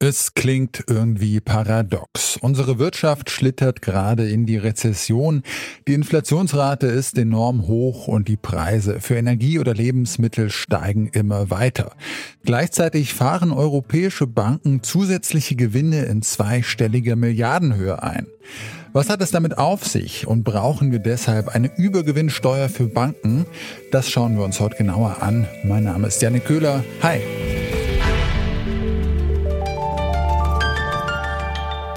Es klingt irgendwie paradox. Unsere Wirtschaft schlittert gerade in die Rezession, die Inflationsrate ist enorm hoch und die Preise für Energie oder Lebensmittel steigen immer weiter. Gleichzeitig fahren europäische Banken zusätzliche Gewinne in zweistelliger Milliardenhöhe ein. Was hat es damit auf sich und brauchen wir deshalb eine Übergewinnsteuer für Banken? Das schauen wir uns heute genauer an. Mein Name ist Janik Köhler. Hi.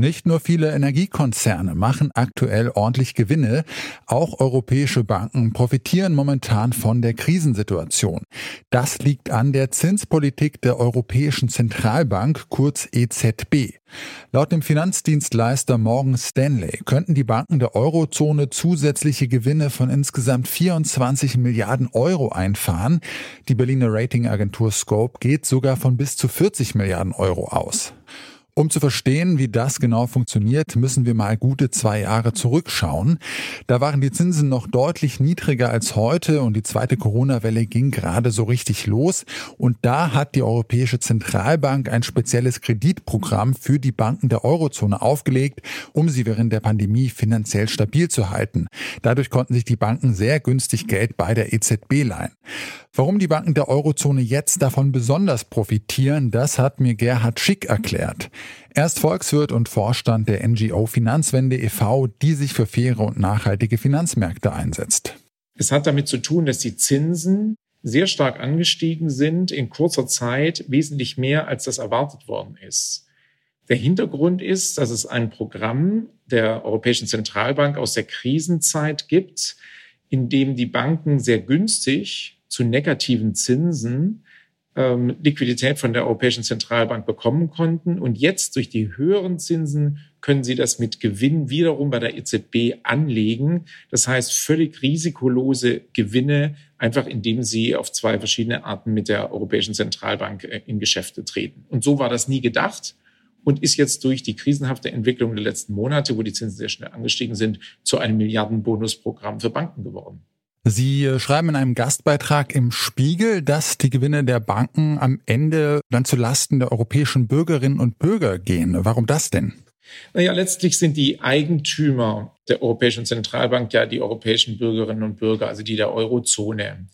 Nicht nur viele Energiekonzerne machen aktuell ordentlich Gewinne, auch europäische Banken profitieren momentan von der Krisensituation. Das liegt an der Zinspolitik der Europäischen Zentralbank, kurz EZB. Laut dem Finanzdienstleister Morgan Stanley könnten die Banken der Eurozone zusätzliche Gewinne von insgesamt 24 Milliarden Euro einfahren. Die Berliner Ratingagentur Scope geht sogar von bis zu 40 Milliarden Euro aus. Um zu verstehen, wie das genau funktioniert, müssen wir mal gute zwei Jahre zurückschauen. Da waren die Zinsen noch deutlich niedriger als heute und die zweite Corona-Welle ging gerade so richtig los. Und da hat die Europäische Zentralbank ein spezielles Kreditprogramm für die Banken der Eurozone aufgelegt, um sie während der Pandemie finanziell stabil zu halten. Dadurch konnten sich die Banken sehr günstig Geld bei der EZB leihen. Warum die Banken der Eurozone jetzt davon besonders profitieren, das hat mir Gerhard Schick erklärt. Er ist Volkswirt und Vorstand der NGO Finanzwende e.V., die sich für faire und nachhaltige Finanzmärkte einsetzt. Es hat damit zu tun, dass die Zinsen sehr stark angestiegen sind, in kurzer Zeit wesentlich mehr, als das erwartet worden ist. Der Hintergrund ist, dass es ein Programm der Europäischen Zentralbank aus der Krisenzeit gibt, in dem die Banken sehr günstig zu negativen Zinsen ähm, Liquidität von der Europäischen Zentralbank bekommen konnten. Und jetzt durch die höheren Zinsen können sie das mit Gewinn wiederum bei der EZB anlegen. Das heißt, völlig risikolose Gewinne, einfach indem sie auf zwei verschiedene Arten mit der Europäischen Zentralbank äh, in Geschäfte treten. Und so war das nie gedacht und ist jetzt durch die krisenhafte Entwicklung der letzten Monate, wo die Zinsen sehr schnell angestiegen sind, zu einem Milliardenbonusprogramm für Banken geworden. Sie äh, schreiben in einem Gastbeitrag im Spiegel, dass die Gewinne der Banken am Ende dann zu Lasten der europäischen Bürgerinnen und Bürger gehen. Warum das denn? Naja, letztlich sind die Eigentümer der Europäischen Zentralbank ja die europäischen Bürgerinnen und Bürger, also die der Eurozone.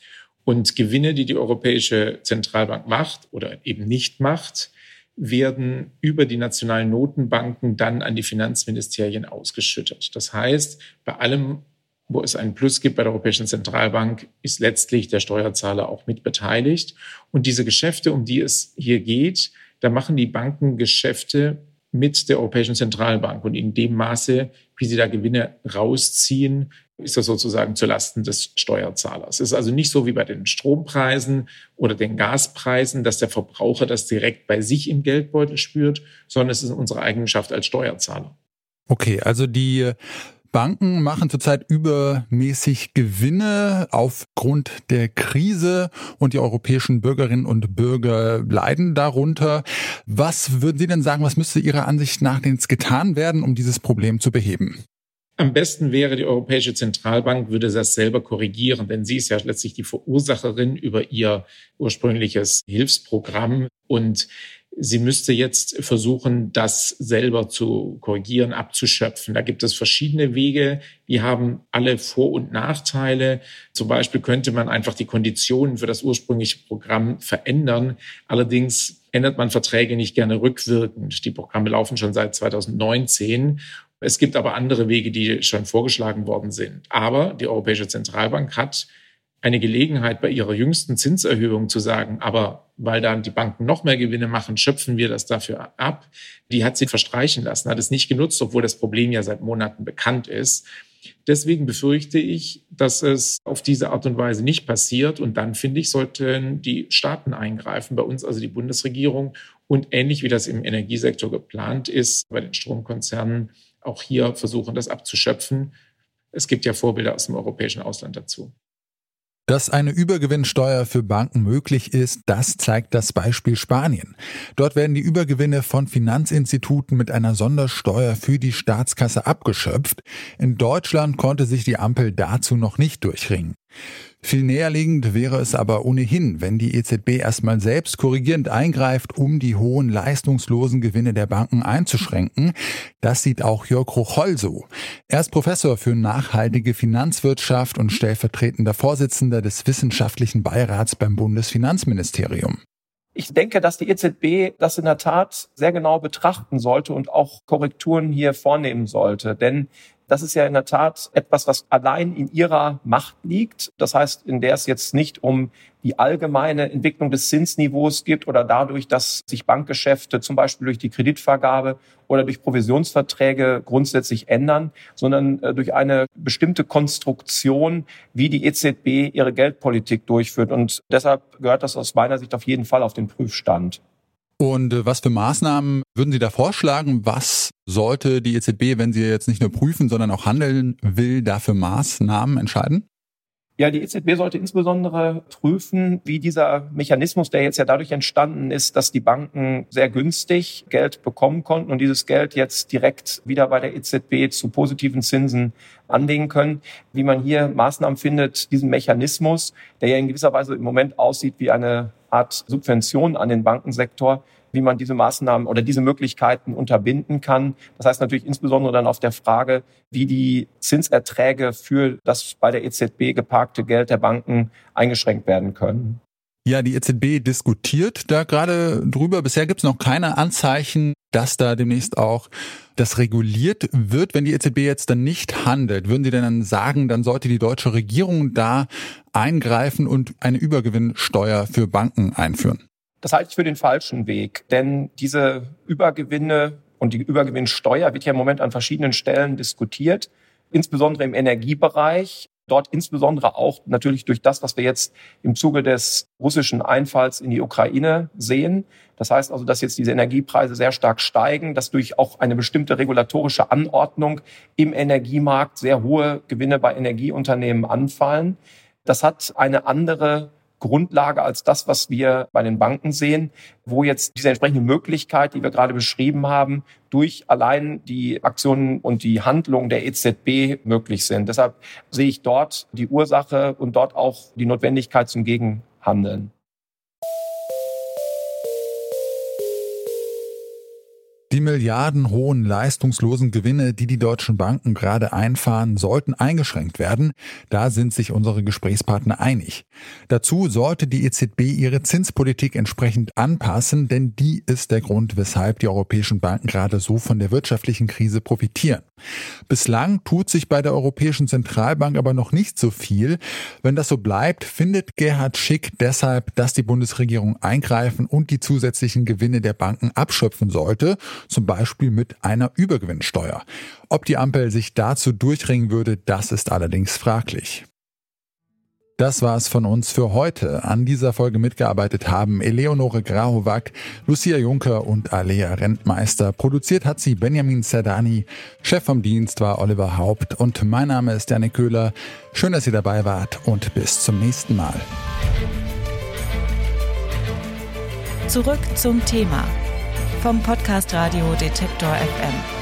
Und Gewinne, die die Europäische Zentralbank macht oder eben nicht macht, werden über die nationalen Notenbanken dann an die Finanzministerien ausgeschüttet. Das heißt, bei allem wo es einen Plus gibt bei der Europäischen Zentralbank, ist letztlich der Steuerzahler auch mit beteiligt. Und diese Geschäfte, um die es hier geht, da machen die Banken Geschäfte mit der Europäischen Zentralbank. Und in dem Maße, wie sie da Gewinne rausziehen, ist das sozusagen zulasten des Steuerzahlers. Es ist also nicht so wie bei den Strompreisen oder den Gaspreisen, dass der Verbraucher das direkt bei sich im Geldbeutel spürt, sondern es ist unsere Eigenschaft als Steuerzahler. Okay, also die Banken machen zurzeit übermäßig Gewinne aufgrund der Krise und die europäischen Bürgerinnen und Bürger leiden darunter. Was würden Sie denn sagen, was müsste Ihrer Ansicht nach jetzt getan werden, um dieses Problem zu beheben? Am besten wäre, die Europäische Zentralbank würde das selber korrigieren, denn sie ist ja letztlich die Verursacherin über ihr ursprüngliches Hilfsprogramm. Und Sie müsste jetzt versuchen, das selber zu korrigieren, abzuschöpfen. Da gibt es verschiedene Wege. Die haben alle Vor- und Nachteile. Zum Beispiel könnte man einfach die Konditionen für das ursprüngliche Programm verändern. Allerdings ändert man Verträge nicht gerne rückwirkend. Die Programme laufen schon seit 2019. Es gibt aber andere Wege, die schon vorgeschlagen worden sind. Aber die Europäische Zentralbank hat eine Gelegenheit bei ihrer jüngsten Zinserhöhung zu sagen, aber weil dann die Banken noch mehr Gewinne machen, schöpfen wir das dafür ab. Die hat sie verstreichen lassen, hat es nicht genutzt, obwohl das Problem ja seit Monaten bekannt ist. Deswegen befürchte ich, dass es auf diese Art und Weise nicht passiert. Und dann, finde ich, sollten die Staaten eingreifen, bei uns also die Bundesregierung. Und ähnlich wie das im Energiesektor geplant ist, bei den Stromkonzernen auch hier versuchen, das abzuschöpfen. Es gibt ja Vorbilder aus dem europäischen Ausland dazu. Dass eine Übergewinnsteuer für Banken möglich ist, das zeigt das Beispiel Spanien. Dort werden die Übergewinne von Finanzinstituten mit einer Sondersteuer für die Staatskasse abgeschöpft. In Deutschland konnte sich die Ampel dazu noch nicht durchringen. Viel näherliegend wäre es aber ohnehin, wenn die EZB erstmal selbst korrigierend eingreift, um die hohen leistungslosen Gewinne der Banken einzuschränken. Das sieht auch Jörg Rocholl so. Er ist Professor für nachhaltige Finanzwirtschaft und stellvertretender Vorsitzender des wissenschaftlichen Beirats beim Bundesfinanzministerium. Ich denke, dass die EZB das in der Tat sehr genau betrachten sollte und auch Korrekturen hier vornehmen sollte. Denn das ist ja in der Tat etwas, was allein in ihrer Macht liegt. Das heißt, in der es jetzt nicht um die allgemeine Entwicklung des Zinsniveaus geht oder dadurch, dass sich Bankgeschäfte zum Beispiel durch die Kreditvergabe oder durch Provisionsverträge grundsätzlich ändern, sondern äh, durch eine bestimmte Konstruktion, wie die EZB ihre Geldpolitik durchführt. Und deshalb gehört das aus meiner Sicht auf jeden Fall auf den Prüfstand. Und äh, was für Maßnahmen würden Sie da vorschlagen? Was sollte die EZB, wenn sie jetzt nicht nur prüfen, sondern auch handeln will, da für Maßnahmen entscheiden? Ja, die EZB sollte insbesondere prüfen, wie dieser Mechanismus, der jetzt ja dadurch entstanden ist, dass die Banken sehr günstig Geld bekommen konnten und dieses Geld jetzt direkt wieder bei der EZB zu positiven Zinsen anlegen können, wie man hier Maßnahmen findet, diesen Mechanismus, der ja in gewisser Weise im Moment aussieht wie eine Art Subvention an den Bankensektor, wie man diese Maßnahmen oder diese Möglichkeiten unterbinden kann. Das heißt natürlich insbesondere dann auf der Frage, wie die Zinserträge für das bei der EZB geparkte Geld der Banken eingeschränkt werden können. Ja, die EZB diskutiert da gerade drüber. Bisher gibt es noch keine Anzeichen, dass da demnächst auch das reguliert wird. Wenn die EZB jetzt dann nicht handelt, würden Sie denn dann sagen, dann sollte die deutsche Regierung da eingreifen und eine Übergewinnsteuer für Banken einführen? Das halte ich für den falschen Weg, denn diese Übergewinne und die Übergewinnsteuer wird ja im Moment an verschiedenen Stellen diskutiert, insbesondere im Energiebereich. Dort insbesondere auch natürlich durch das, was wir jetzt im Zuge des russischen Einfalls in die Ukraine sehen. Das heißt also, dass jetzt diese Energiepreise sehr stark steigen, dass durch auch eine bestimmte regulatorische Anordnung im Energiemarkt sehr hohe Gewinne bei Energieunternehmen anfallen. Das hat eine andere Grundlage als das, was wir bei den Banken sehen, wo jetzt diese entsprechende Möglichkeit, die wir gerade beschrieben haben, durch allein die Aktionen und die Handlungen der EZB möglich sind. Deshalb sehe ich dort die Ursache und dort auch die Notwendigkeit zum Gegenhandeln. Die milliardenhohen leistungslosen Gewinne, die die deutschen Banken gerade einfahren, sollten eingeschränkt werden. Da sind sich unsere Gesprächspartner einig. Dazu sollte die EZB ihre Zinspolitik entsprechend anpassen, denn die ist der Grund, weshalb die europäischen Banken gerade so von der wirtschaftlichen Krise profitieren. Bislang tut sich bei der Europäischen Zentralbank aber noch nicht so viel. Wenn das so bleibt, findet Gerhard Schick deshalb, dass die Bundesregierung eingreifen und die zusätzlichen Gewinne der Banken abschöpfen sollte zum Beispiel mit einer Übergewinnsteuer. Ob die Ampel sich dazu durchringen würde, das ist allerdings fraglich. Das war's von uns für heute. An dieser Folge mitgearbeitet haben Eleonore Grahovac, Lucia Juncker und Alea Rentmeister. Produziert hat sie Benjamin Zerdani. Chef vom Dienst war Oliver Haupt und mein Name ist Janik Köhler. Schön, dass ihr dabei wart und bis zum nächsten Mal. Zurück zum Thema vom Podcast Radio Detektor FM.